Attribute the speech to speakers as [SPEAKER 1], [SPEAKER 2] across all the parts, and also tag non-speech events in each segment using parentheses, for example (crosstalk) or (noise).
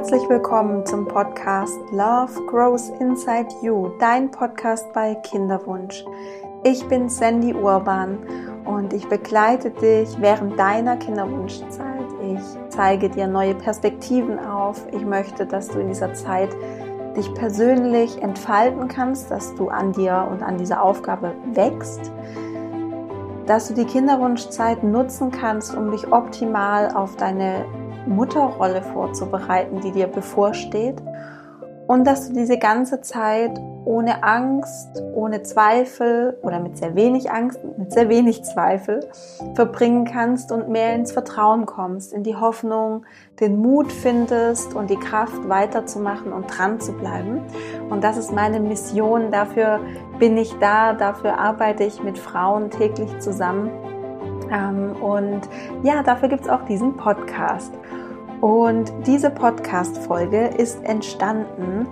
[SPEAKER 1] Herzlich willkommen zum Podcast Love Grows Inside You, dein Podcast bei Kinderwunsch. Ich bin Sandy Urban und ich begleite dich während deiner Kinderwunschzeit. Ich zeige dir neue Perspektiven auf. Ich möchte, dass du in dieser Zeit dich persönlich entfalten kannst, dass du an dir und an dieser Aufgabe wächst, dass du die Kinderwunschzeit nutzen kannst, um dich optimal auf deine Mutterrolle vorzubereiten, die dir bevorsteht und dass du diese ganze Zeit ohne Angst, ohne Zweifel oder mit sehr wenig Angst, mit sehr wenig Zweifel verbringen kannst und mehr ins Vertrauen kommst, in die Hoffnung, den Mut findest und die Kraft weiterzumachen und dran zu bleiben. Und das ist meine Mission. Dafür bin ich da, dafür arbeite ich mit Frauen täglich zusammen. Ähm, und ja, dafür gibt es auch diesen Podcast. Und diese Podcast-Folge ist entstanden,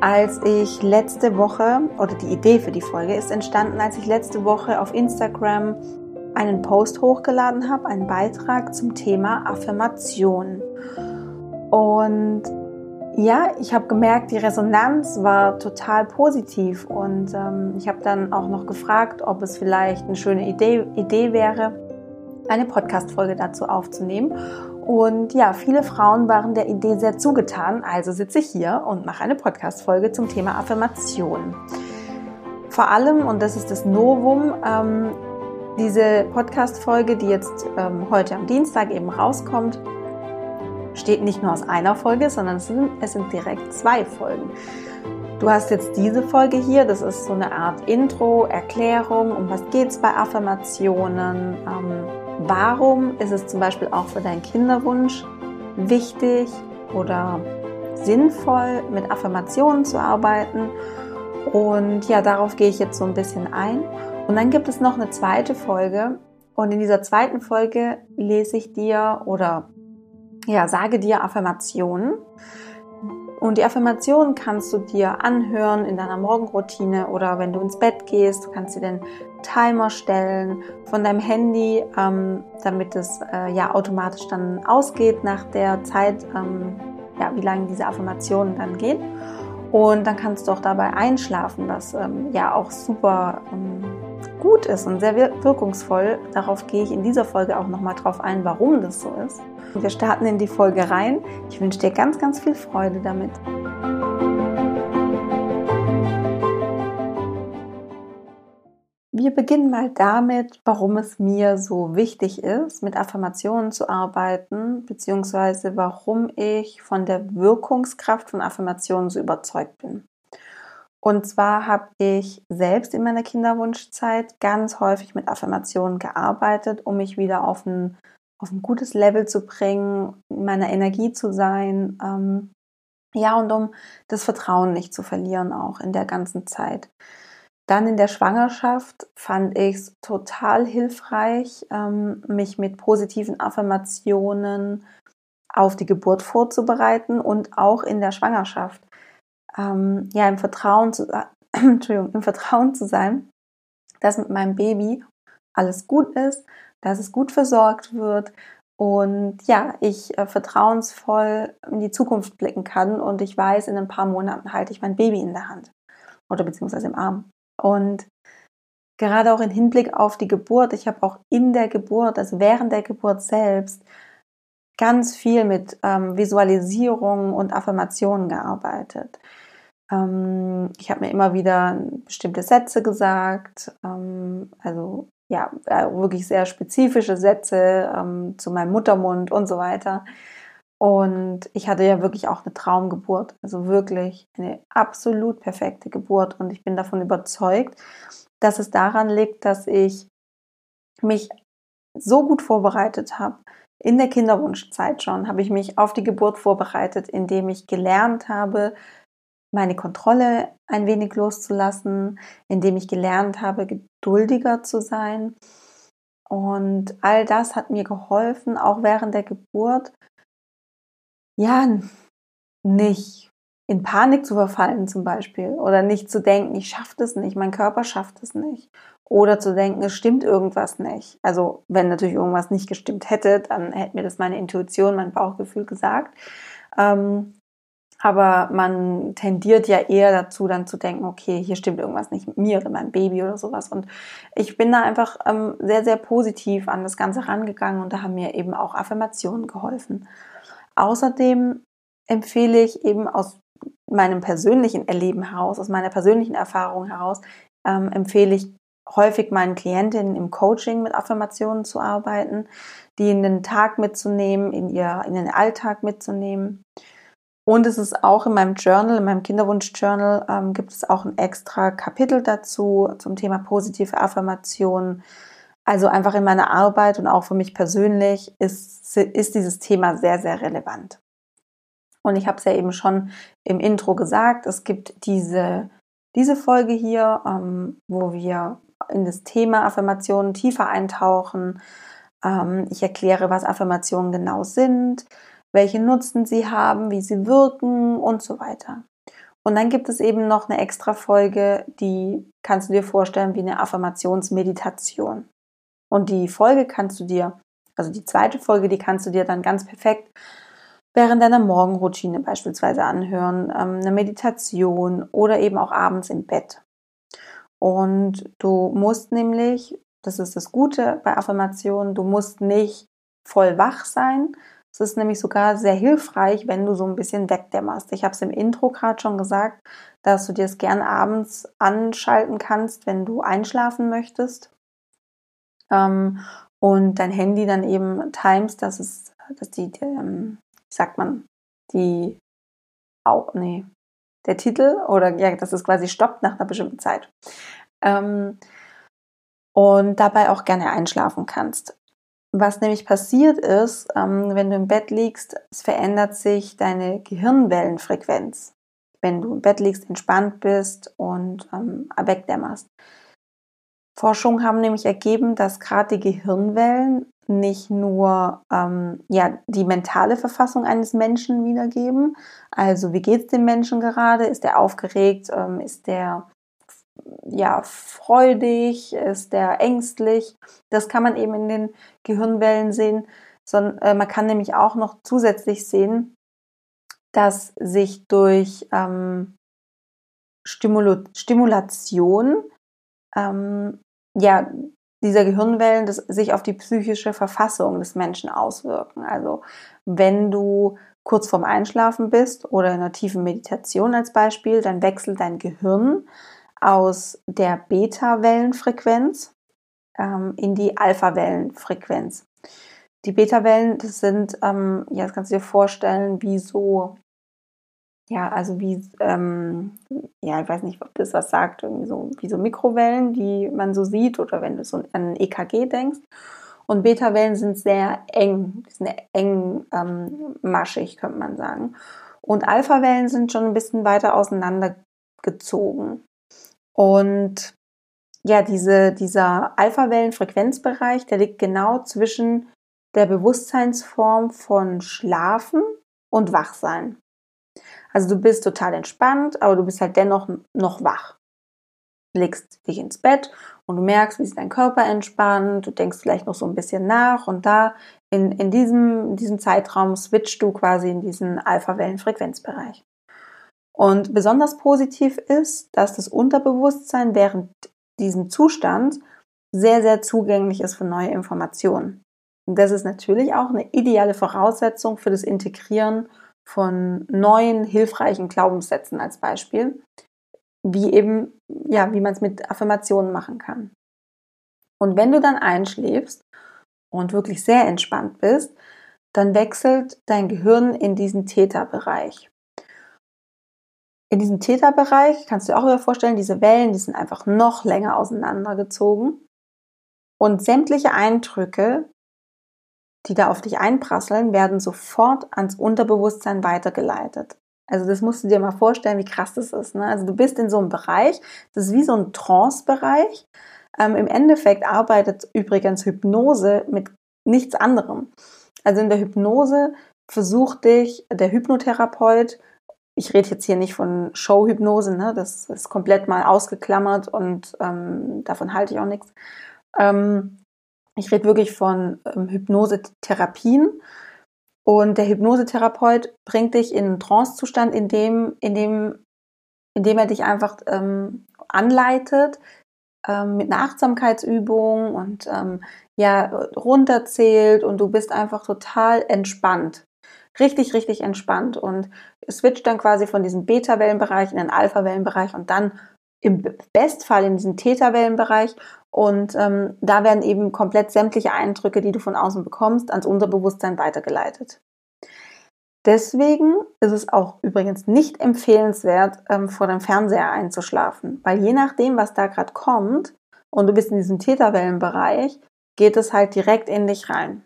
[SPEAKER 1] als ich letzte Woche, oder die Idee für die Folge ist entstanden, als ich letzte Woche auf Instagram einen Post hochgeladen habe, einen Beitrag zum Thema Affirmation. Und ja, ich habe gemerkt, die Resonanz war total positiv und ähm, ich habe dann auch noch gefragt, ob es vielleicht eine schöne Idee, Idee wäre, eine Podcast-Folge dazu aufzunehmen. Und ja, viele Frauen waren der Idee sehr zugetan, also sitze ich hier und mache eine Podcast-Folge zum Thema Affirmation. Vor allem, und das ist das Novum, ähm, diese Podcast-Folge, die jetzt ähm, heute am Dienstag eben rauskommt, steht nicht nur aus einer Folge, sondern es sind, es sind direkt zwei Folgen. Du hast jetzt diese Folge hier, das ist so eine Art Intro, Erklärung, um was geht es bei Affirmationen, ähm, Warum ist es zum Beispiel auch für deinen Kinderwunsch wichtig oder sinnvoll, mit Affirmationen zu arbeiten? Und ja, darauf gehe ich jetzt so ein bisschen ein. Und dann gibt es noch eine zweite Folge. Und in dieser zweiten Folge lese ich dir oder ja, sage dir Affirmationen. Und die Affirmationen kannst du dir anhören in deiner Morgenroutine oder wenn du ins Bett gehst. Du kannst dir den Timer stellen von deinem Handy, ähm, damit es äh, ja automatisch dann ausgeht nach der Zeit, ähm, ja, wie lange diese Affirmationen dann gehen. Und dann kannst du auch dabei einschlafen, was ähm, ja auch super ähm, gut ist und sehr wirkungsvoll. Darauf gehe ich in dieser Folge auch nochmal drauf ein, warum das so ist. Wir starten in die Folge rein. Ich wünsche dir ganz, ganz viel Freude damit. Wir beginnen mal damit, warum es mir so wichtig ist, mit Affirmationen zu arbeiten, beziehungsweise warum ich von der Wirkungskraft von Affirmationen so überzeugt bin. Und zwar habe ich selbst in meiner Kinderwunschzeit ganz häufig mit Affirmationen gearbeitet, um mich wieder auf ein, auf ein gutes Level zu bringen, in meiner Energie zu sein. Ähm, ja, und um das Vertrauen nicht zu verlieren, auch in der ganzen Zeit. Dann in der Schwangerschaft fand ich es total hilfreich, ähm, mich mit positiven Affirmationen auf die Geburt vorzubereiten und auch in der Schwangerschaft ähm, ja, im Vertrauen zu, (clears throat) Entschuldigung, im Vertrauen zu sein, dass mit meinem Baby alles gut ist, dass es gut versorgt wird und ja, ich äh, vertrauensvoll in die Zukunft blicken kann und ich weiß, in ein paar Monaten halte ich mein Baby in der Hand oder beziehungsweise im Arm. Und gerade auch im Hinblick auf die Geburt, ich habe auch in der Geburt, also während der Geburt selbst, ganz viel mit ähm, Visualisierung und Affirmationen gearbeitet. Ähm, ich habe mir immer wieder bestimmte Sätze gesagt, ähm, also ja, wirklich sehr spezifische Sätze ähm, zu meinem Muttermund und so weiter. Und ich hatte ja wirklich auch eine Traumgeburt, also wirklich eine absolut perfekte Geburt. Und ich bin davon überzeugt, dass es daran liegt, dass ich mich so gut vorbereitet habe, in der Kinderwunschzeit schon habe ich mich auf die Geburt vorbereitet, indem ich gelernt habe, meine Kontrolle ein wenig loszulassen, indem ich gelernt habe, geduldiger zu sein. Und all das hat mir geholfen, auch während der Geburt, ja, nicht in Panik zu verfallen zum Beispiel oder nicht zu denken, ich schaffe das nicht, mein Körper schafft es nicht oder zu denken, es stimmt irgendwas nicht. Also wenn natürlich irgendwas nicht gestimmt hätte, dann hätte mir das meine Intuition, mein Bauchgefühl gesagt. Ähm, Aber man tendiert ja eher dazu, dann zu denken, okay, hier stimmt irgendwas nicht mit mir oder meinem Baby oder sowas. Und ich bin da einfach ähm, sehr, sehr positiv an das Ganze rangegangen und da haben mir eben auch Affirmationen geholfen. Außerdem empfehle ich eben aus meinem persönlichen Erleben heraus, aus meiner persönlichen Erfahrung heraus, ähm, empfehle ich häufig meinen Klientinnen im Coaching mit Affirmationen zu arbeiten, die in den Tag mitzunehmen, in, ihr, in den Alltag mitzunehmen. Und es ist auch in meinem Journal, in meinem Kinderwunsch-Journal, ähm, gibt es auch ein extra Kapitel dazu zum Thema positive Affirmationen. Also einfach in meiner Arbeit und auch für mich persönlich ist, ist dieses Thema sehr, sehr relevant. Und ich habe es ja eben schon im Intro gesagt, es gibt diese, diese Folge hier, ähm, wo wir in das Thema Affirmationen tiefer eintauchen. Ähm, ich erkläre, was Affirmationen genau sind, welche Nutzen sie haben, wie sie wirken und so weiter. Und dann gibt es eben noch eine extra Folge, die kannst du dir vorstellen wie eine Affirmationsmeditation. Und die Folge kannst du dir, also die zweite Folge, die kannst du dir dann ganz perfekt während deiner Morgenroutine beispielsweise anhören, ähm, eine Meditation oder eben auch abends im Bett. Und du musst nämlich, das ist das Gute bei Affirmationen, du musst nicht voll wach sein. Es ist nämlich sogar sehr hilfreich, wenn du so ein bisschen wegdämmerst. Ich habe es im Intro gerade schon gesagt, dass du dir es gern abends anschalten kannst, wenn du einschlafen möchtest. Ähm, und dein Handy dann eben times, dass es, dass die, ähm, wie sagt man, die, auch, nee, der Titel oder ja, dass es quasi stoppt nach einer bestimmten Zeit. Ähm, und dabei auch gerne einschlafen kannst. Was nämlich passiert ist, ähm, wenn du im Bett liegst, es verändert sich deine Gehirnwellenfrequenz. Wenn du im Bett liegst, entspannt bist und ähm, wegdämmerst. Forschungen haben nämlich ergeben, dass gerade die Gehirnwellen nicht nur ähm, ja, die mentale Verfassung eines Menschen wiedergeben. Also wie geht es dem Menschen gerade? Ist er aufgeregt? Ähm, ist der ja, freudig? Ist der ängstlich? Das kann man eben in den Gehirnwellen sehen. Sondern, äh, man kann nämlich auch noch zusätzlich sehen, dass sich durch ähm, Stimul Stimulation ähm, ja, dieser Gehirnwellen das sich auf die psychische Verfassung des Menschen auswirken. Also wenn du kurz vorm Einschlafen bist oder in einer tiefen Meditation als Beispiel, dann wechselt dein Gehirn aus der Beta-Wellenfrequenz ähm, in die Alpha-Wellenfrequenz. Die Beta-Wellen, das sind, ähm, ja, das kannst du dir vorstellen, wie so ja, also wie, ähm, ja, ich weiß nicht, ob das was sagt, irgendwie so, wie so Mikrowellen, die man so sieht, oder wenn du so an EKG denkst. Und Beta-Wellen sind sehr eng, die sind eng ähm, maschig, könnte man sagen. Und Alpha-Wellen sind schon ein bisschen weiter auseinandergezogen. Und ja, diese, dieser Alpha-Wellen-Frequenzbereich, der liegt genau zwischen der Bewusstseinsform von Schlafen und Wachsein. Also du bist total entspannt, aber du bist halt dennoch noch wach. Legst dich ins Bett und du merkst, wie sich dein Körper entspannt, du denkst vielleicht noch so ein bisschen nach und da in, in, diesem, in diesem Zeitraum switcht du quasi in diesen Alpha-Wellen-Frequenzbereich. Und besonders positiv ist, dass das Unterbewusstsein während diesem Zustand sehr, sehr zugänglich ist für neue Informationen. Und das ist natürlich auch eine ideale Voraussetzung für das Integrieren von neuen, hilfreichen Glaubenssätzen als Beispiel, wie eben, ja, wie man es mit Affirmationen machen kann. Und wenn du dann einschläfst und wirklich sehr entspannt bist, dann wechselt dein Gehirn in diesen Täterbereich. In diesem Täterbereich kannst du dir auch wieder vorstellen, diese Wellen, die sind einfach noch länger auseinandergezogen. Und sämtliche Eindrücke, die da auf dich einprasseln, werden sofort ans Unterbewusstsein weitergeleitet. Also das musst du dir mal vorstellen, wie krass das ist. Ne? Also du bist in so einem Bereich, das ist wie so ein Trance-Bereich. Ähm, Im Endeffekt arbeitet übrigens Hypnose mit nichts anderem. Also in der Hypnose versucht dich der Hypnotherapeut, ich rede jetzt hier nicht von Showhypnose, ne? das ist komplett mal ausgeklammert und ähm, davon halte ich auch nichts. Ähm, ich rede wirklich von ähm, Hypnosetherapien. Und der Hypnosetherapeut bringt dich in einen Trancezustand, in dem, in dem, in dem er dich einfach ähm, anleitet ähm, mit einer Achtsamkeitsübung und ähm, ja runterzählt und du bist einfach total entspannt. Richtig, richtig entspannt und switcht dann quasi von diesem Beta-Wellenbereich in den Alpha-Wellenbereich und dann im Bestfall in diesen Theta-Wellenbereich und ähm, da werden eben komplett sämtliche Eindrücke, die du von außen bekommst, ans Unterbewusstsein weitergeleitet. Deswegen ist es auch übrigens nicht empfehlenswert, ähm, vor dem Fernseher einzuschlafen, weil je nachdem, was da gerade kommt und du bist in diesem Täterwellenbereich, geht es halt direkt in dich rein.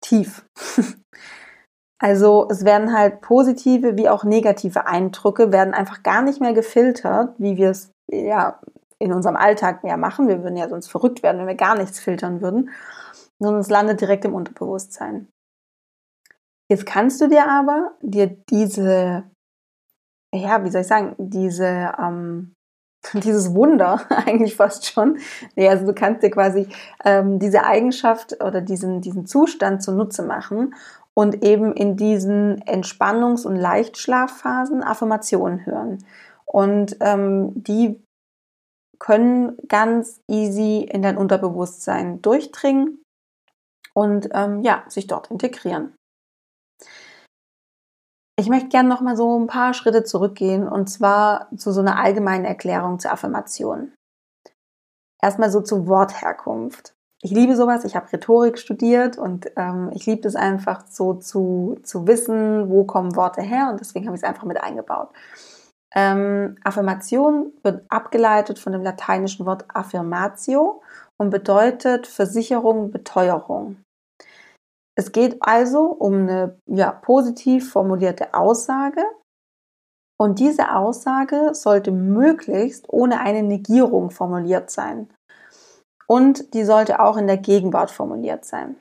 [SPEAKER 1] Tief. (laughs) also es werden halt positive wie auch negative Eindrücke werden einfach gar nicht mehr gefiltert, wie wir es ja in unserem Alltag mehr machen. Wir würden ja sonst verrückt werden, wenn wir gar nichts filtern würden, sondern es landet direkt im Unterbewusstsein. Jetzt kannst du dir aber dir diese, ja, wie soll ich sagen, diese, ähm, (laughs) dieses Wunder (laughs) eigentlich fast schon. Nee, also du kannst dir quasi ähm, diese Eigenschaft oder diesen, diesen Zustand zunutze machen und eben in diesen Entspannungs- und Leichtschlafphasen Affirmationen hören. Und ähm, die können ganz easy in dein Unterbewusstsein durchdringen und ähm, ja, sich dort integrieren. Ich möchte gerne noch mal so ein paar Schritte zurückgehen und zwar zu so einer allgemeinen Erklärung zur Affirmation. Erstmal so zur Wortherkunft. Ich liebe sowas, ich habe Rhetorik studiert und ähm, ich liebe es einfach so zu, zu wissen, wo kommen Worte her und deswegen habe ich es einfach mit eingebaut. Ähm, Affirmation wird abgeleitet von dem lateinischen Wort affirmatio und bedeutet Versicherung, Beteuerung. Es geht also um eine ja, positiv formulierte Aussage und diese Aussage sollte möglichst ohne eine Negierung formuliert sein. Und die sollte auch in der Gegenwart formuliert sein.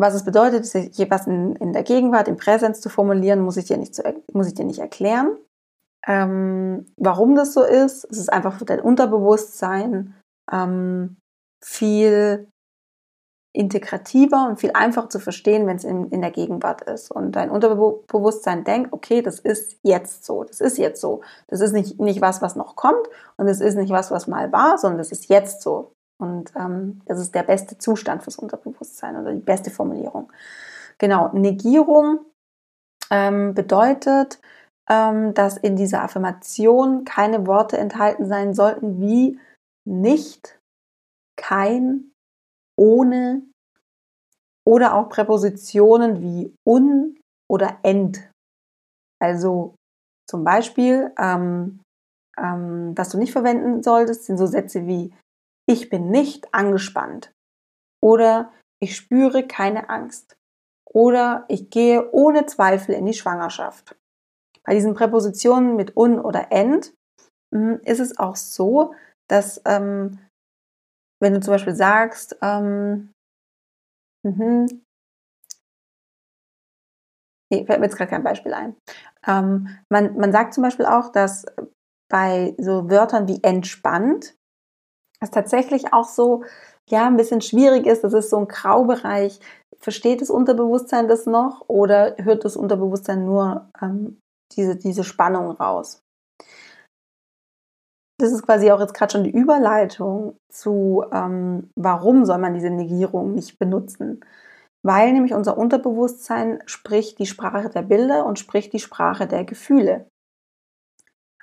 [SPEAKER 1] Was es bedeutet, was in, in der Gegenwart, im Präsens zu formulieren, muss ich dir nicht, zu, muss ich dir nicht erklären. Ähm, warum das so ist, es ist einfach für dein Unterbewusstsein ähm, viel integrativer und viel einfacher zu verstehen, wenn es in, in der Gegenwart ist. Und dein Unterbewusstsein denkt, okay, das ist jetzt so, das ist jetzt so. Das ist nicht, nicht was, was noch kommt und es ist nicht was, was mal war, sondern das ist jetzt so. Und ähm, das ist der beste Zustand fürs Unterbewusstsein oder die beste Formulierung. Genau, Negierung ähm, bedeutet, ähm, dass in dieser Affirmation keine Worte enthalten sein sollten wie nicht, kein, ohne oder auch Präpositionen wie un oder end. Also zum Beispiel, ähm, ähm, was du nicht verwenden solltest, sind so Sätze wie ich bin nicht angespannt oder ich spüre keine Angst oder ich gehe ohne Zweifel in die Schwangerschaft. Bei diesen Präpositionen mit un oder end hm, ist es auch so, dass ähm, wenn du zum Beispiel sagst, ähm, mhm, nee, fällt mir jetzt gerade kein Beispiel ein. Ähm, man, man sagt zum Beispiel auch, dass bei so Wörtern wie entspannt, es tatsächlich auch so, ja, ein bisschen schwierig ist. Das ist so ein Graubereich. Versteht das Unterbewusstsein das noch oder hört das Unterbewusstsein nur ähm, diese, diese Spannung raus? Das ist quasi auch jetzt gerade schon die Überleitung zu, ähm, warum soll man diese Negierung nicht benutzen? Weil nämlich unser Unterbewusstsein spricht die Sprache der Bilder und spricht die Sprache der Gefühle.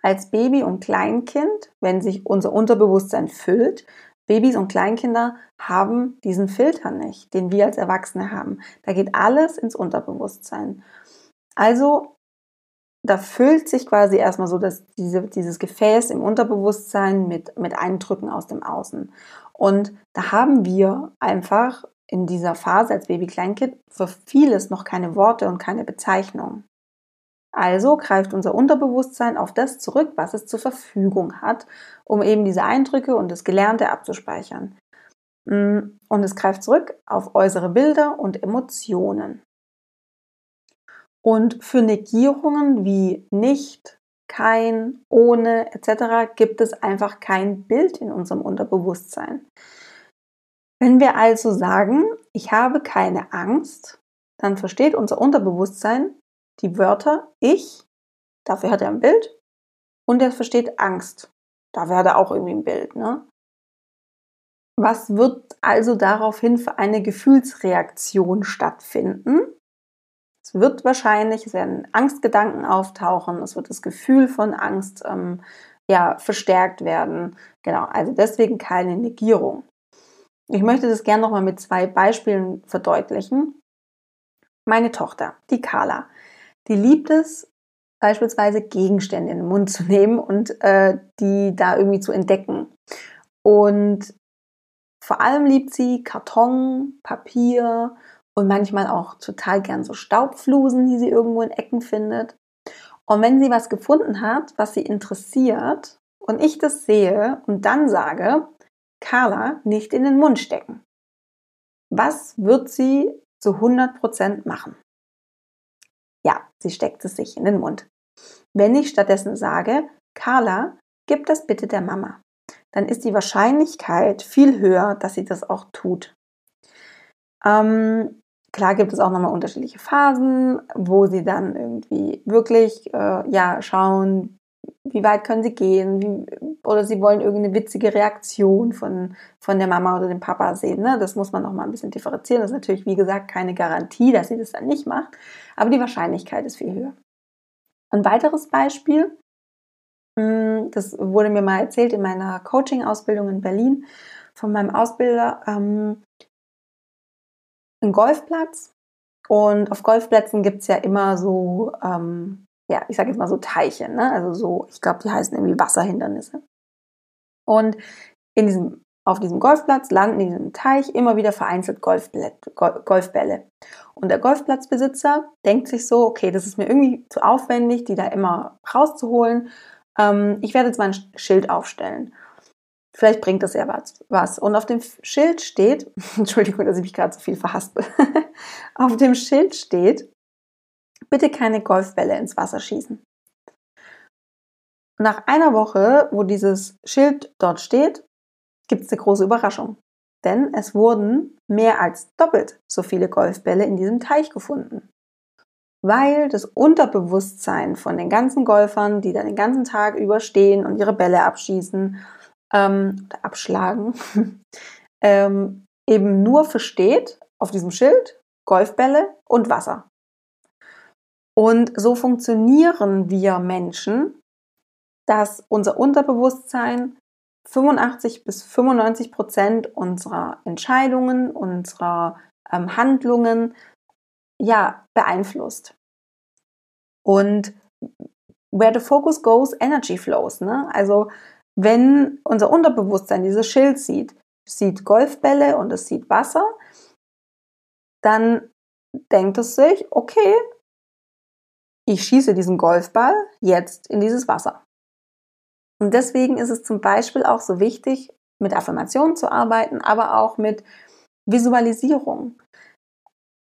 [SPEAKER 1] Als Baby und Kleinkind, wenn sich unser Unterbewusstsein füllt, Babys und Kleinkinder haben diesen Filter nicht, den wir als Erwachsene haben. Da geht alles ins Unterbewusstsein. Also da füllt sich quasi erstmal so dass diese, dieses Gefäß im Unterbewusstsein mit, mit Eindrücken aus dem Außen. Und da haben wir einfach in dieser Phase als Baby-Kleinkind für vieles noch keine Worte und keine Bezeichnung. Also greift unser Unterbewusstsein auf das zurück, was es zur Verfügung hat, um eben diese Eindrücke und das Gelernte abzuspeichern. Mm, und es greift zurück auf äußere Bilder und Emotionen. Und für Negierungen wie nicht, kein, ohne etc. gibt es einfach kein Bild in unserem Unterbewusstsein. Wenn wir also sagen, ich habe keine Angst, dann versteht unser Unterbewusstsein die Wörter ich, dafür hat er ein Bild, und er versteht Angst. Dafür hat er auch irgendwie ein Bild. Ne? Was wird also daraufhin für eine Gefühlsreaktion stattfinden? Es wird wahrscheinlich, es werden Angstgedanken auftauchen, es wird das Gefühl von Angst ähm, ja, verstärkt werden. Genau, also deswegen keine Negierung. Ich möchte das gerne nochmal mit zwei Beispielen verdeutlichen. Meine Tochter, die Carla, die liebt es, beispielsweise Gegenstände in den Mund zu nehmen und äh, die da irgendwie zu entdecken. Und vor allem liebt sie Karton, Papier und manchmal auch total gern so Staubflusen, die sie irgendwo in Ecken findet. Und wenn sie was gefunden hat, was sie interessiert und ich das sehe und dann sage, Carla nicht in den Mund stecken. Was wird sie zu 100% machen? Ja, sie steckt es sich in den Mund. Wenn ich stattdessen sage, Carla, gib das bitte der Mama, dann ist die Wahrscheinlichkeit viel höher, dass sie das auch tut. Ähm, klar gibt es auch nochmal unterschiedliche Phasen, wo sie dann irgendwie wirklich äh, ja schauen, wie weit können sie gehen, wie, oder sie wollen irgendeine witzige Reaktion von, von der Mama oder dem Papa sehen. Ne? Das muss man noch mal ein bisschen differenzieren. Das ist natürlich, wie gesagt, keine Garantie, dass sie das dann nicht macht, aber die Wahrscheinlichkeit ist viel höher. Ein weiteres Beispiel, hm, das wurde mir mal erzählt in meiner Coaching-Ausbildung in Berlin von meinem Ausbilder, ähm, ein Golfplatz. Und auf Golfplätzen gibt es ja immer so ähm, ja, ich sage jetzt mal so Teiche, ne? also so, ich glaube, die heißen irgendwie Wasserhindernisse. Und in diesem, auf diesem Golfplatz landen in diesem Teich immer wieder vereinzelt Golfbälle, Golfbälle. Und der Golfplatzbesitzer denkt sich so, okay, das ist mir irgendwie zu aufwendig, die da immer rauszuholen. Ähm, ich werde jetzt mal ein Schild aufstellen. Vielleicht bringt das ja was. Und auf dem Schild steht, (laughs) Entschuldigung, dass ich mich gerade so viel verhaspel. (laughs) auf dem Schild steht, bitte keine Golfbälle ins Wasser schießen. Nach einer Woche, wo dieses Schild dort steht, gibt es eine große Überraschung. Denn es wurden mehr als doppelt so viele Golfbälle in diesem Teich gefunden. Weil das Unterbewusstsein von den ganzen Golfern, die da den ganzen Tag überstehen und ihre Bälle abschießen ähm, abschlagen, (laughs) ähm, eben nur versteht auf diesem Schild Golfbälle und Wasser. Und so funktionieren wir Menschen, dass unser Unterbewusstsein 85 bis 95 Prozent unserer Entscheidungen, unserer ähm, Handlungen ja beeinflusst. Und where the focus goes, energy flows. Ne? Also wenn unser Unterbewusstsein dieses Schild sieht, sieht Golfbälle und es sieht Wasser, dann denkt es sich, okay, ich schieße diesen Golfball jetzt in dieses Wasser. Und deswegen ist es zum Beispiel auch so wichtig, mit Affirmationen zu arbeiten, aber auch mit Visualisierung.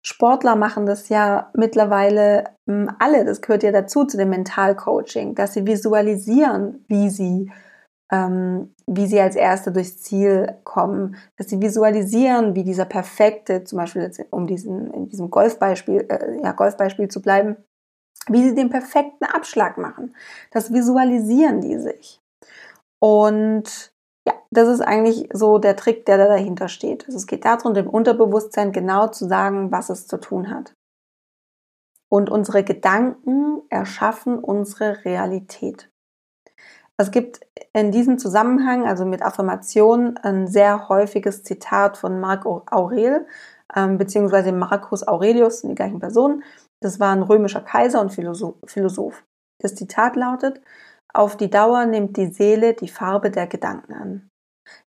[SPEAKER 1] Sportler machen das ja mittlerweile hm, alle, das gehört ja dazu zu dem Mentalcoaching, dass sie visualisieren, wie sie, wie sie als Erste durchs Ziel kommen, dass sie visualisieren, wie dieser perfekte, zum Beispiel jetzt um diesen, in diesem Golfbeispiel, äh, ja, Golfbeispiel zu bleiben, wie sie den perfekten Abschlag machen. Das visualisieren die sich. Und ja, das ist eigentlich so der Trick, der da dahinter steht. Also es geht darum, dem Unterbewusstsein genau zu sagen, was es zu tun hat. Und unsere Gedanken erschaffen unsere Realität. Es gibt in diesem Zusammenhang, also mit Affirmation, ein sehr häufiges Zitat von Marc Aurel, ähm, beziehungsweise Marcus Aurelius, die gleichen Personen, das war ein römischer Kaiser und Philosoph. Das Zitat lautet, auf die Dauer nimmt die Seele die Farbe der Gedanken an.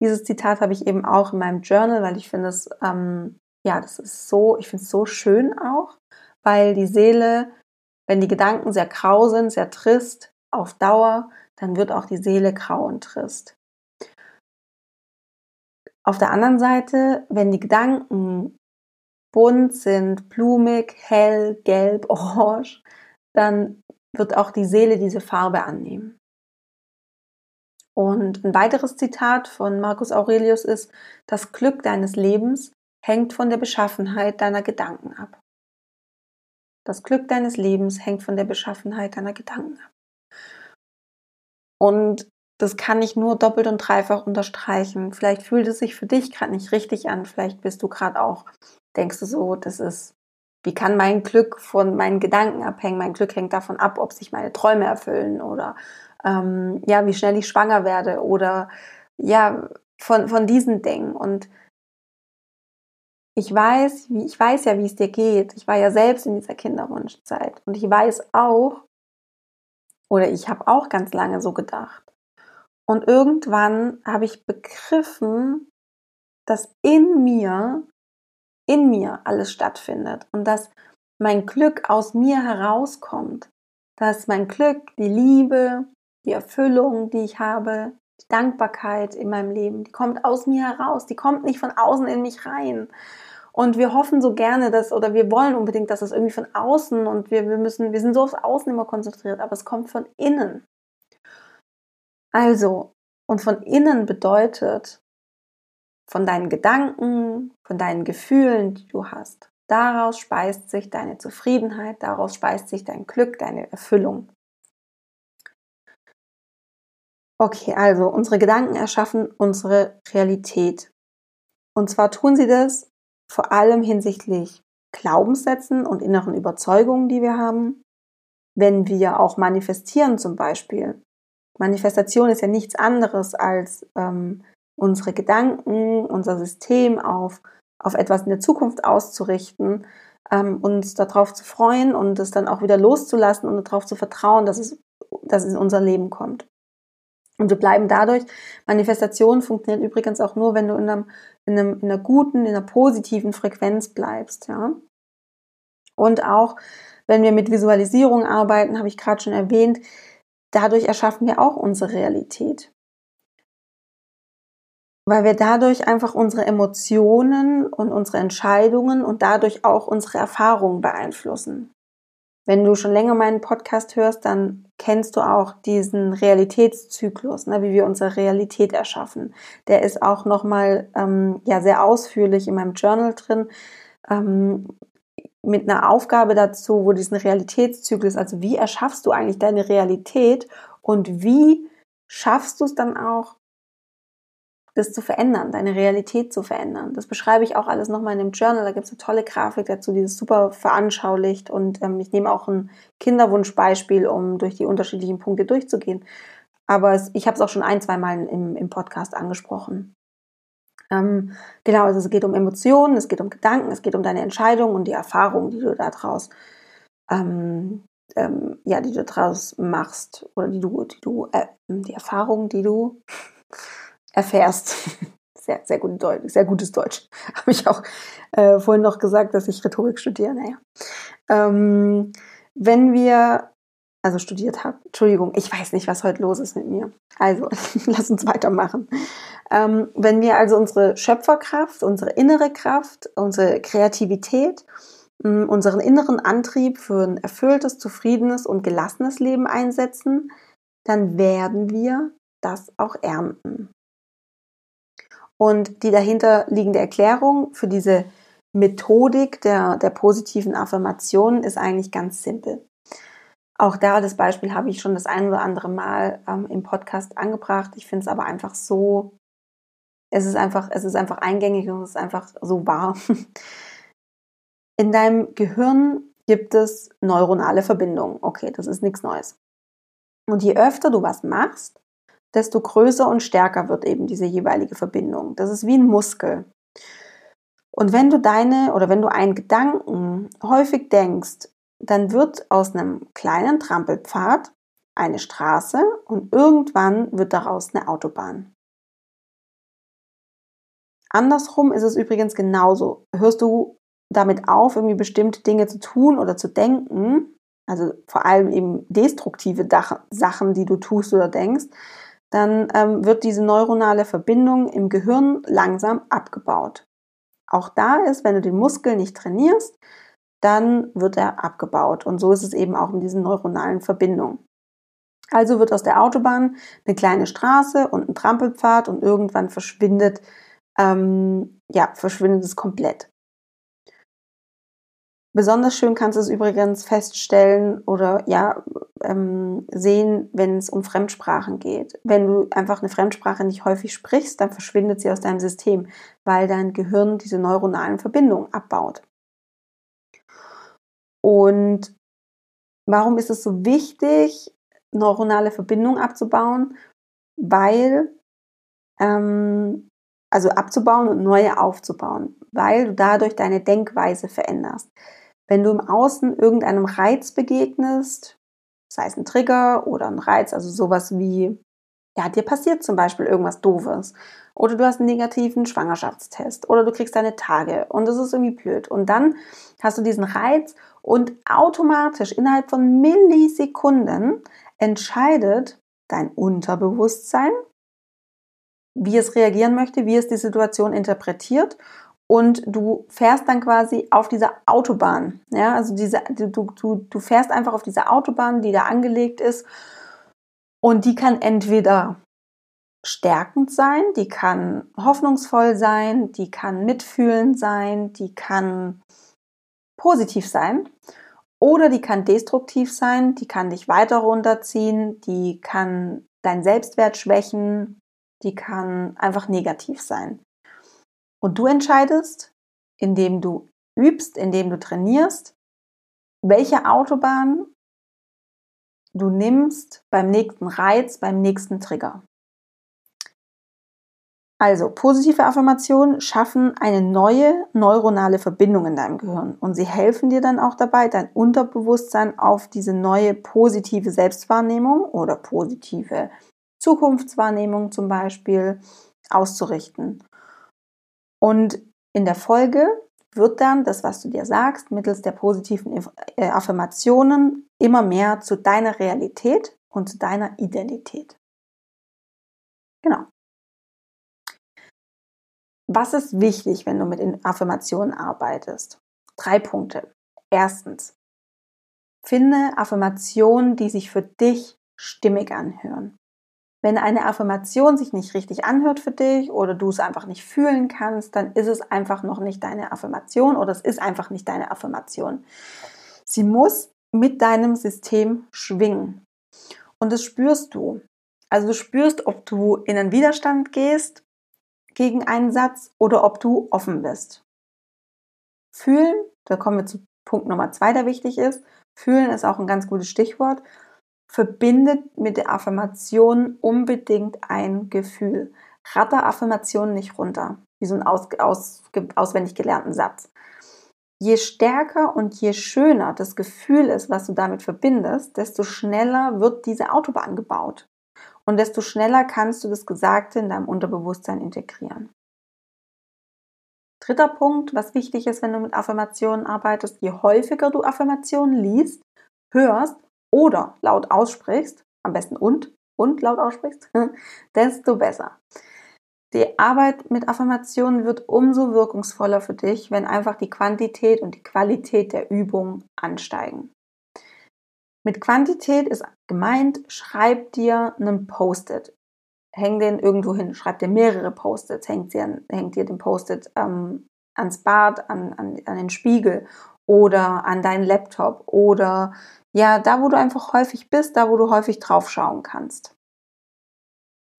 [SPEAKER 1] Dieses Zitat habe ich eben auch in meinem Journal, weil ich finde es, ähm, ja, das ist so, ich finde es so schön auch, weil die Seele, wenn die Gedanken sehr grau sind, sehr trist, auf Dauer, dann wird auch die Seele grau und trist. Auf der anderen Seite, wenn die Gedanken bunt sind, blumig, hell, gelb, (laughs) orange, dann wird auch die Seele diese Farbe annehmen. Und ein weiteres Zitat von Marcus Aurelius ist, das Glück deines Lebens hängt von der Beschaffenheit deiner Gedanken ab. Das Glück deines Lebens hängt von der Beschaffenheit deiner Gedanken ab. Und das kann ich nur doppelt und dreifach unterstreichen. Vielleicht fühlt es sich für dich gerade nicht richtig an. Vielleicht bist du gerade auch, denkst du so, das ist, wie kann mein Glück von meinen Gedanken abhängen? Mein Glück hängt davon ab, ob sich meine Träume erfüllen oder ähm, ja, wie schnell ich schwanger werde oder ja, von, von diesen Dingen. Und ich weiß, ich weiß ja, wie es dir geht. Ich war ja selbst in dieser Kinderwunschzeit. Und ich weiß auch, oder ich habe auch ganz lange so gedacht. Und irgendwann habe ich begriffen, dass in mir, in mir alles stattfindet und dass mein Glück aus mir herauskommt. Dass mein Glück, die Liebe, die Erfüllung, die ich habe, die Dankbarkeit in meinem Leben, die kommt aus mir heraus, die kommt nicht von außen in mich rein. Und wir hoffen so gerne, dass, oder wir wollen unbedingt, dass es irgendwie von außen und wir, wir müssen, wir sind so aufs Außen immer konzentriert, aber es kommt von innen. Also, und von innen bedeutet, von deinen Gedanken, von deinen Gefühlen, die du hast. Daraus speist sich deine Zufriedenheit, daraus speist sich dein Glück, deine Erfüllung. Okay, also unsere Gedanken erschaffen unsere Realität. Und zwar tun sie das vor allem hinsichtlich Glaubenssätzen und inneren Überzeugungen, die wir haben. Wenn wir auch manifestieren zum Beispiel. Manifestation ist ja nichts anderes als ähm, unsere Gedanken, unser System auf, auf etwas in der Zukunft auszurichten, ähm, uns darauf zu freuen und es dann auch wieder loszulassen und darauf zu vertrauen, dass es, dass es in unser Leben kommt. Und wir bleiben dadurch. Manifestation funktioniert übrigens auch nur, wenn du in, einem, in, einem, in einer guten, in einer positiven Frequenz bleibst, ja. Und auch, wenn wir mit Visualisierung arbeiten, habe ich gerade schon erwähnt, dadurch erschaffen wir auch unsere Realität. Weil wir dadurch einfach unsere Emotionen und unsere Entscheidungen und dadurch auch unsere Erfahrungen beeinflussen. Wenn du schon länger meinen Podcast hörst, dann kennst du auch diesen Realitätszyklus, ne, wie wir unsere Realität erschaffen. Der ist auch nochmal ähm, ja, sehr ausführlich in meinem Journal drin, ähm, mit einer Aufgabe dazu, wo diesen Realitätszyklus, also wie erschaffst du eigentlich deine Realität und wie schaffst du es dann auch, das zu verändern, deine Realität zu verändern. Das beschreibe ich auch alles nochmal in dem Journal. Da gibt es eine tolle Grafik dazu, die es super veranschaulicht. Und ähm, ich nehme auch ein Kinderwunschbeispiel, um durch die unterschiedlichen Punkte durchzugehen. Aber es, ich habe es auch schon ein, zwei Mal im, im Podcast angesprochen. Ähm, genau, also es geht um Emotionen, es geht um Gedanken, es geht um deine Entscheidungen und die Erfahrungen, die du daraus ähm, ähm, ja, die du daraus machst oder die du, die du, äh, die Erfahrungen, die du erfährst. (laughs) Sehr, sehr, gut Deutsch, sehr gutes Deutsch. (laughs) Habe ich auch äh, vorhin noch gesagt, dass ich Rhetorik studiere. Naja. Ähm, wenn wir, also studiert habe, Entschuldigung, ich weiß nicht, was heute los ist mit mir. Also, (laughs) lass uns weitermachen. Ähm, wenn wir also unsere Schöpferkraft, unsere innere Kraft, unsere Kreativität, mm, unseren inneren Antrieb für ein erfülltes, zufriedenes und gelassenes Leben einsetzen, dann werden wir das auch ernten. Und die dahinter liegende Erklärung für diese Methodik der, der positiven Affirmationen ist eigentlich ganz simpel. Auch da, das Beispiel habe ich schon das ein oder andere Mal ähm, im Podcast angebracht. Ich finde es aber einfach so, es ist einfach, es ist einfach eingängig und es ist einfach so wahr. (laughs) In deinem Gehirn gibt es neuronale Verbindungen. Okay, das ist nichts Neues. Und je öfter du was machst, desto größer und stärker wird eben diese jeweilige Verbindung. Das ist wie ein Muskel. Und wenn du deine oder wenn du einen Gedanken häufig denkst, dann wird aus einem kleinen Trampelpfad eine Straße und irgendwann wird daraus eine Autobahn. Andersrum ist es übrigens genauso. Hörst du damit auf, irgendwie bestimmte Dinge zu tun oder zu denken, also vor allem eben destruktive Sachen, die du tust oder denkst, dann ähm, wird diese neuronale Verbindung im Gehirn langsam abgebaut. Auch da ist, wenn du den Muskel nicht trainierst, dann wird er abgebaut. Und so ist es eben auch mit diesen neuronalen Verbindungen. Also wird aus der Autobahn eine kleine Straße und ein Trampelpfad und irgendwann verschwindet, ähm, ja, verschwindet es komplett. Besonders schön kannst du es übrigens feststellen oder ja ähm, sehen, wenn es um Fremdsprachen geht. Wenn du einfach eine Fremdsprache nicht häufig sprichst, dann verschwindet sie aus deinem System, weil dein Gehirn diese neuronalen Verbindungen abbaut. Und warum ist es so wichtig, neuronale Verbindungen abzubauen? Weil ähm, also abzubauen und neue aufzubauen, weil du dadurch deine Denkweise veränderst. Wenn du im Außen irgendeinem Reiz begegnest, sei es ein Trigger oder ein Reiz, also sowas wie, ja, dir passiert zum Beispiel irgendwas Doofes oder du hast einen negativen Schwangerschaftstest oder du kriegst deine Tage und das ist irgendwie blöd und dann hast du diesen Reiz und automatisch innerhalb von Millisekunden entscheidet dein Unterbewusstsein, wie es reagieren möchte, wie es die Situation interpretiert und du fährst dann quasi auf dieser Autobahn. Ja, also diese, du, du, du fährst einfach auf dieser Autobahn, die da angelegt ist und die kann entweder stärkend sein, die kann hoffnungsvoll sein, die kann mitfühlend sein, die kann positiv sein oder die kann destruktiv sein, die kann dich weiter runterziehen, die kann dein Selbstwert schwächen, die kann einfach negativ sein. Und du entscheidest, indem du übst, indem du trainierst, welche Autobahn du nimmst beim nächsten Reiz, beim nächsten Trigger. Also, positive Affirmationen schaffen eine neue neuronale Verbindung in deinem Gehirn und sie helfen dir dann auch dabei, dein Unterbewusstsein auf diese neue positive Selbstwahrnehmung oder positive Zukunftswahrnehmung zum Beispiel auszurichten. Und in der Folge wird dann das, was du dir sagst, mittels der positiven äh, Affirmationen immer mehr zu deiner Realität und zu deiner Identität. Genau. Was ist wichtig, wenn du mit Affirmationen arbeitest? Drei Punkte. Erstens, finde Affirmationen, die sich für dich stimmig anhören. Wenn eine Affirmation sich nicht richtig anhört für dich oder du es einfach nicht fühlen kannst, dann ist es einfach noch nicht deine Affirmation oder es ist einfach nicht deine Affirmation. Sie muss mit deinem System schwingen. Und das spürst du. Also du spürst, ob du in einen Widerstand gehst gegen einen Satz oder ob du offen bist. Fühlen, da kommen wir zu Punkt Nummer zwei, der wichtig ist. Fühlen ist auch ein ganz gutes Stichwort verbindet mit der Affirmation unbedingt ein Gefühl. Ratter Affirmationen nicht runter, wie so ein aus, aus, auswendig gelernten Satz. Je stärker und je schöner das Gefühl ist, was du damit verbindest, desto schneller wird diese Autobahn gebaut. Und desto schneller kannst du das Gesagte in deinem Unterbewusstsein integrieren. Dritter Punkt, was wichtig ist, wenn du mit Affirmationen arbeitest, je häufiger du Affirmationen liest, hörst oder laut aussprichst, am besten und, und laut aussprichst, (laughs) desto besser. Die Arbeit mit Affirmationen wird umso wirkungsvoller für dich, wenn einfach die Quantität und die Qualität der Übung ansteigen. Mit Quantität ist gemeint, schreib dir einen Post-it. Häng den irgendwo hin, schreib dir mehrere Post-its, hängt dir, hängt dir den Post-it ähm, ans Bad, an, an, an den Spiegel oder an deinen Laptop oder ja, da wo du einfach häufig bist, da wo du häufig drauf schauen kannst.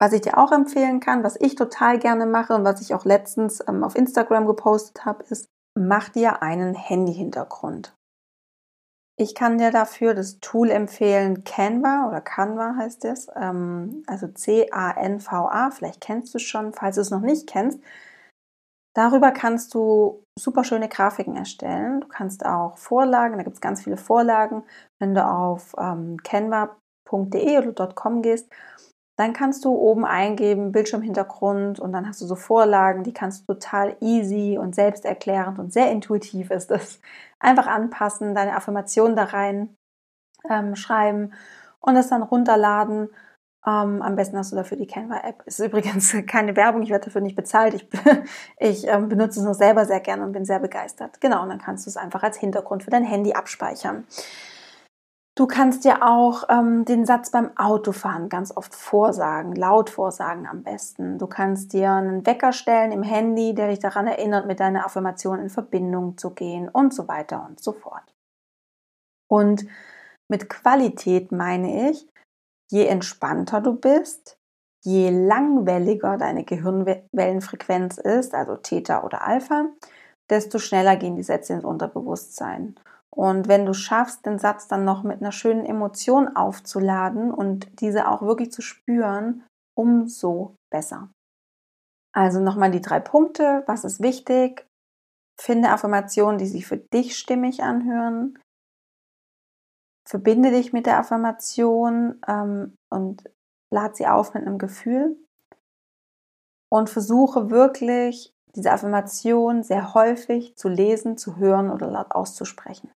[SPEAKER 1] Was ich dir auch empfehlen kann, was ich total gerne mache und was ich auch letztens ähm, auf Instagram gepostet habe, ist, mach dir einen Handy-Hintergrund. Ich kann dir dafür das Tool empfehlen, Canva oder Canva heißt es, ähm, also C-A-N-V-A, vielleicht kennst du es schon, falls du es noch nicht kennst, Darüber kannst du super schöne Grafiken erstellen. Du kannst auch Vorlagen, da gibt es ganz viele Vorlagen. Wenn du auf ähm, canva.de oder .com gehst, dann kannst du oben eingeben Bildschirmhintergrund und dann hast du so Vorlagen, die kannst du total easy und selbsterklärend und sehr intuitiv ist das. Einfach anpassen, deine Affirmation da rein ähm, schreiben und das dann runterladen ähm, am besten hast du dafür die Canva-App. Ist übrigens (laughs) keine Werbung, ich werde dafür nicht bezahlt. Ich, (laughs) ich ähm, benutze es nur selber sehr gerne und bin sehr begeistert. Genau, und dann kannst du es einfach als Hintergrund für dein Handy abspeichern. Du kannst dir auch ähm, den Satz beim Autofahren ganz oft vorsagen, laut vorsagen am besten. Du kannst dir einen Wecker stellen im Handy, der dich daran erinnert, mit deiner Affirmation in Verbindung zu gehen und so weiter und so fort. Und mit Qualität meine ich, je entspannter du bist, je langwelliger deine Gehirnwellenfrequenz ist, also Theta oder Alpha, desto schneller gehen die Sätze ins Unterbewusstsein. Und wenn du schaffst, den Satz dann noch mit einer schönen Emotion aufzuladen und diese auch wirklich zu spüren, umso besser. Also nochmal die drei Punkte. Was ist wichtig? Finde Affirmationen, die sich für dich stimmig anhören. Verbinde dich mit der Affirmation ähm, und lad sie auf mit einem Gefühl. Und versuche wirklich, diese Affirmation sehr häufig zu lesen, zu hören oder laut auszusprechen.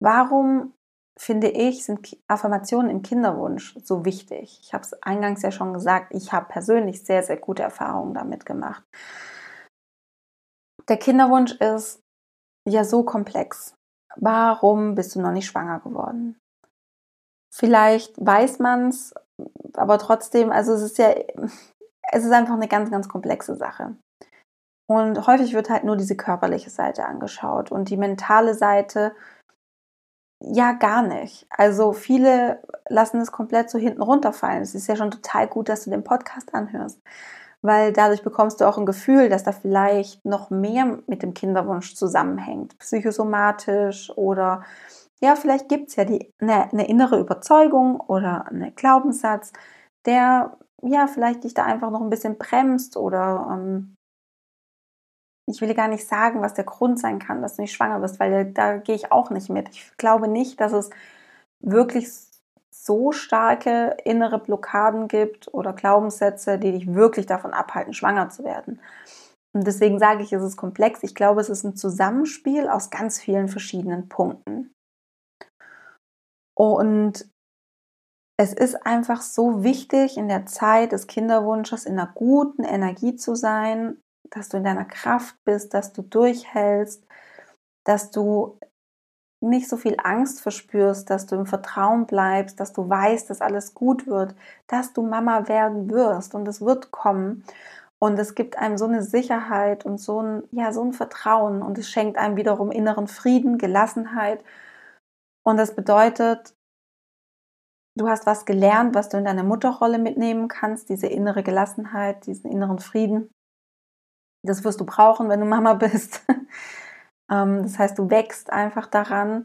[SPEAKER 1] Warum finde ich, sind Affirmationen im Kinderwunsch so wichtig? Ich habe es eingangs ja schon gesagt, ich habe persönlich sehr, sehr gute Erfahrungen damit gemacht. Der Kinderwunsch ist ja so komplex. Warum bist du noch nicht schwanger geworden? Vielleicht weiß man es, aber trotzdem, also es ist ja, es ist einfach eine ganz, ganz komplexe Sache. Und häufig wird halt nur diese körperliche Seite angeschaut und die mentale Seite ja, gar nicht. Also viele lassen es komplett so hinten runterfallen. Es ist ja schon total gut, dass du den Podcast anhörst, weil dadurch bekommst du auch ein Gefühl, dass da vielleicht noch mehr mit dem Kinderwunsch zusammenhängt, psychosomatisch oder ja, vielleicht gibt es ja die, eine, eine innere Überzeugung oder einen Glaubenssatz, der ja vielleicht dich da einfach noch ein bisschen bremst oder ähm, ich will gar nicht sagen, was der Grund sein kann, dass du nicht schwanger bist, weil da, da gehe ich auch nicht mit. Ich glaube nicht, dass es wirklich so starke innere Blockaden gibt oder Glaubenssätze, die dich wirklich davon abhalten, schwanger zu werden. Und deswegen sage ich, es ist komplex. Ich glaube, es ist ein Zusammenspiel aus ganz vielen verschiedenen Punkten. Und es ist einfach so wichtig, in der Zeit des Kinderwunsches in einer guten Energie zu sein, dass du in deiner Kraft bist, dass du durchhältst, dass du nicht so viel Angst verspürst, dass du im Vertrauen bleibst, dass du weißt, dass alles gut wird, dass du Mama werden wirst und es wird kommen. Und es gibt einem so eine Sicherheit und so ein, ja, so ein Vertrauen und es schenkt einem wiederum inneren Frieden, Gelassenheit. Und das bedeutet, du hast was gelernt, was du in deiner Mutterrolle mitnehmen kannst, diese innere Gelassenheit, diesen inneren Frieden. Das wirst du brauchen, wenn du Mama bist. (laughs) Ähm, das heißt, du wächst einfach daran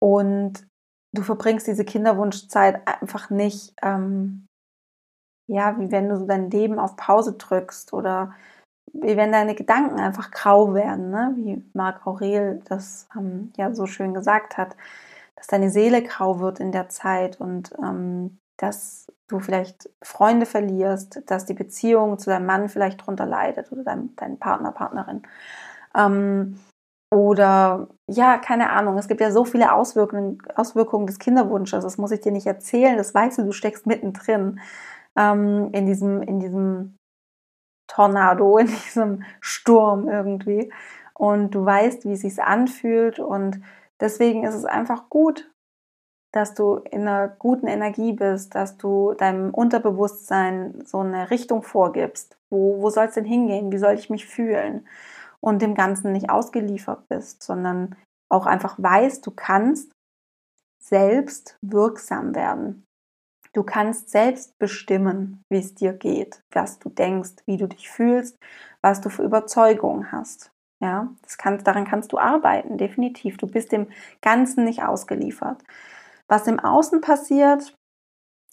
[SPEAKER 1] und du verbringst diese Kinderwunschzeit einfach nicht, ähm, ja, wie wenn du so dein Leben auf Pause drückst oder wie wenn deine Gedanken einfach grau werden, ne? wie Marc Aurel das ähm, ja so schön gesagt hat, dass deine Seele grau wird in der Zeit und ähm, dass du vielleicht Freunde verlierst, dass die Beziehung zu deinem Mann vielleicht drunter leidet oder dein, dein Partner, Partnerin. Ähm, oder ja, keine Ahnung, es gibt ja so viele Auswirkungen, Auswirkungen des Kinderwunsches, das muss ich dir nicht erzählen, das weißt du, du steckst mittendrin ähm, in, diesem, in diesem Tornado, (laughs) in diesem Sturm irgendwie. Und du weißt, wie es sich anfühlt und deswegen ist es einfach gut, dass du in einer guten Energie bist, dass du deinem Unterbewusstsein so eine Richtung vorgibst. Wo, wo soll es denn hingehen? Wie soll ich mich fühlen? Und dem Ganzen nicht ausgeliefert bist, sondern auch einfach weißt, du kannst selbst wirksam werden. Du kannst selbst bestimmen, wie es dir geht, was du denkst, wie du dich fühlst, was du für Überzeugungen hast. Ja, das kann, daran kannst du arbeiten, definitiv. Du bist dem Ganzen nicht ausgeliefert. Was im Außen passiert,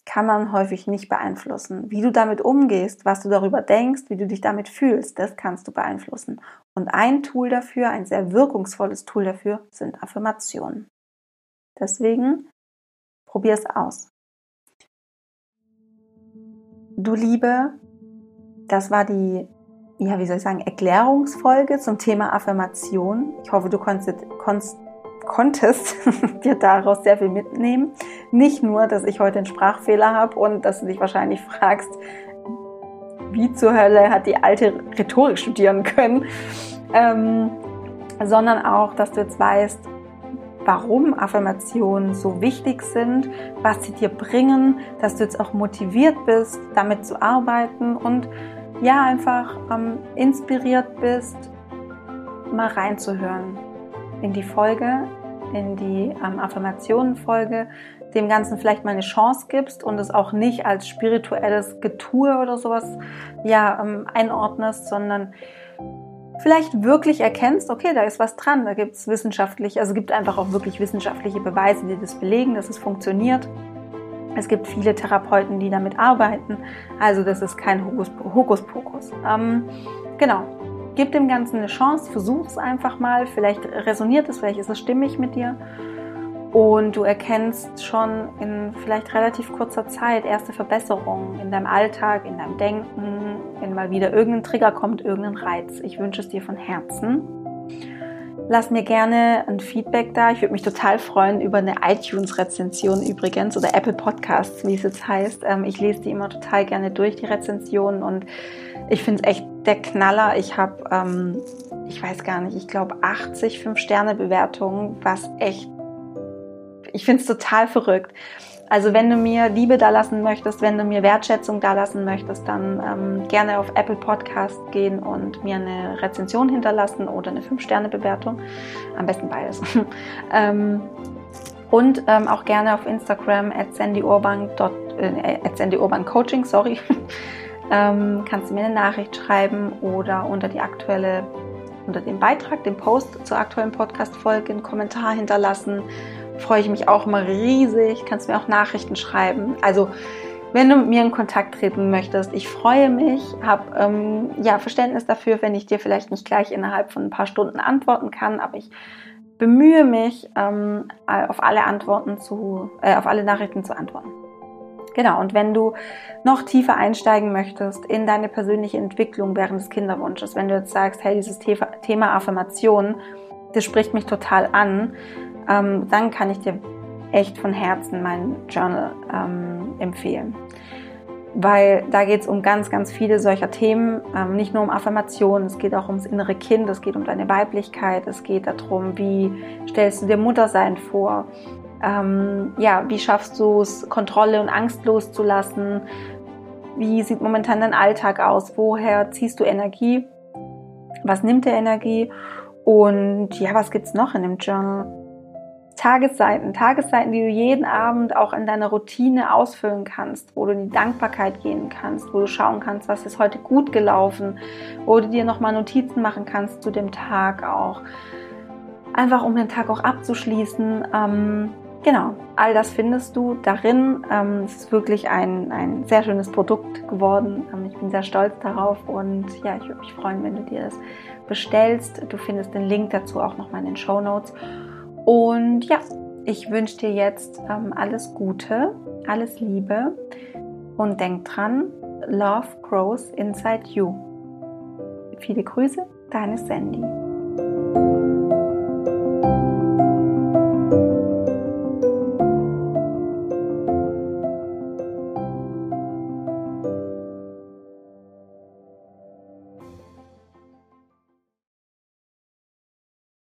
[SPEAKER 1] kann man häufig nicht beeinflussen. Wie du damit umgehst, was du darüber denkst, wie du dich damit fühlst, das kannst du beeinflussen. Und ein Tool dafür, ein sehr wirkungsvolles Tool dafür, sind Affirmationen. Deswegen probier es aus. Du Liebe, das war die, ja, wie soll ich sagen, Erklärungsfolge zum Thema Affirmation. Ich hoffe, du konntest, konntest konntest (laughs) dir daraus sehr viel mitnehmen. Nicht nur, dass ich heute einen Sprachfehler habe und dass du dich wahrscheinlich fragst, wie zur Hölle hat die alte Rhetorik studieren können, ähm, sondern auch, dass du jetzt weißt, warum Affirmationen so wichtig sind, was sie dir bringen, dass du jetzt auch motiviert bist, damit zu arbeiten und ja, einfach ähm, inspiriert bist, mal reinzuhören in die Folge, in die ähm, Affirmationen-Folge, dem Ganzen vielleicht mal eine Chance gibst und es auch nicht als spirituelles Getue oder sowas ja, ähm, einordnest, sondern vielleicht wirklich erkennst, okay, da ist was dran, da gibt es wissenschaftlich, also gibt einfach auch wirklich wissenschaftliche Beweise, die das belegen, dass es funktioniert. Es gibt viele Therapeuten, die damit arbeiten, also das ist kein Hokuspokus. Ähm, genau, gib dem Ganzen eine Chance, versuch es einfach mal, vielleicht resoniert es, vielleicht ist es stimmig mit dir und du erkennst schon in vielleicht relativ kurzer Zeit erste Verbesserungen in deinem Alltag, in deinem Denken, wenn mal wieder irgendein Trigger kommt, irgendein Reiz. Ich wünsche es dir von Herzen. Lass mir gerne ein Feedback da. Ich würde mich total freuen über eine iTunes-Rezension übrigens oder Apple Podcasts, wie es jetzt heißt. Ähm, ich lese die immer total gerne durch, die Rezensionen und ich finde es echt der Knaller. Ich habe, ähm, ich weiß gar nicht, ich glaube 80 5-Sterne-Bewertungen, was echt ich finde es total verrückt. Also wenn du mir Liebe da lassen möchtest, wenn du mir Wertschätzung da lassen möchtest, dann ähm, gerne auf Apple Podcast gehen und mir eine Rezension hinterlassen oder eine 5-Sterne-Bewertung. Am besten beides. (laughs) ähm, und ähm, auch gerne auf Instagram at sandyurban, äh, at sandyurban coaching, sorry. (laughs) ähm, kannst du mir eine Nachricht schreiben oder unter die aktuelle unter dem Beitrag, dem Post zur aktuellen Podcast-Folge einen Kommentar hinterlassen freue ich mich auch immer riesig. Kannst mir auch Nachrichten schreiben. Also wenn du mit mir in Kontakt treten möchtest, ich freue mich, habe ähm, ja Verständnis dafür, wenn ich dir vielleicht nicht gleich innerhalb von ein paar Stunden antworten kann, aber ich bemühe mich, ähm, auf alle Antworten zu, äh, auf alle Nachrichten zu antworten. Genau, und wenn du noch tiefer einsteigen möchtest in deine persönliche Entwicklung während des Kinderwunsches, wenn du jetzt sagst, hey, dieses Thema Affirmation, das spricht mich total an, ähm, dann kann ich dir echt von Herzen mein Journal ähm, empfehlen. Weil da geht es um ganz, ganz viele solcher Themen, ähm, nicht nur um Affirmationen, es geht auch ums innere Kind, es geht um deine Weiblichkeit, es geht darum, wie stellst du dir Muttersein vor, ähm, ja, wie schaffst du es, Kontrolle und Angst loszulassen, wie sieht momentan dein Alltag aus, woher ziehst du Energie, was nimmt dir Energie? Und ja, was gibt es noch in dem Journal? Tagesseiten, Tagesseiten, die du jeden Abend auch in deiner Routine ausfüllen kannst, wo du in die Dankbarkeit gehen kannst, wo du schauen kannst, was ist heute gut gelaufen, wo du dir nochmal Notizen machen kannst zu dem Tag auch. Einfach um den Tag auch abzuschließen. Ähm, genau, all das findest du darin. Ähm, es ist wirklich ein, ein sehr schönes Produkt geworden. Ähm, ich bin sehr stolz darauf und ja, ich würde mich freuen, wenn du dir das bestellst. Du findest den Link dazu auch nochmal in den Show Notes. Und ja, ich wünsche dir jetzt ähm, alles Gute, alles Liebe und denk dran, Love grows inside you. Viele Grüße, deine Sandy.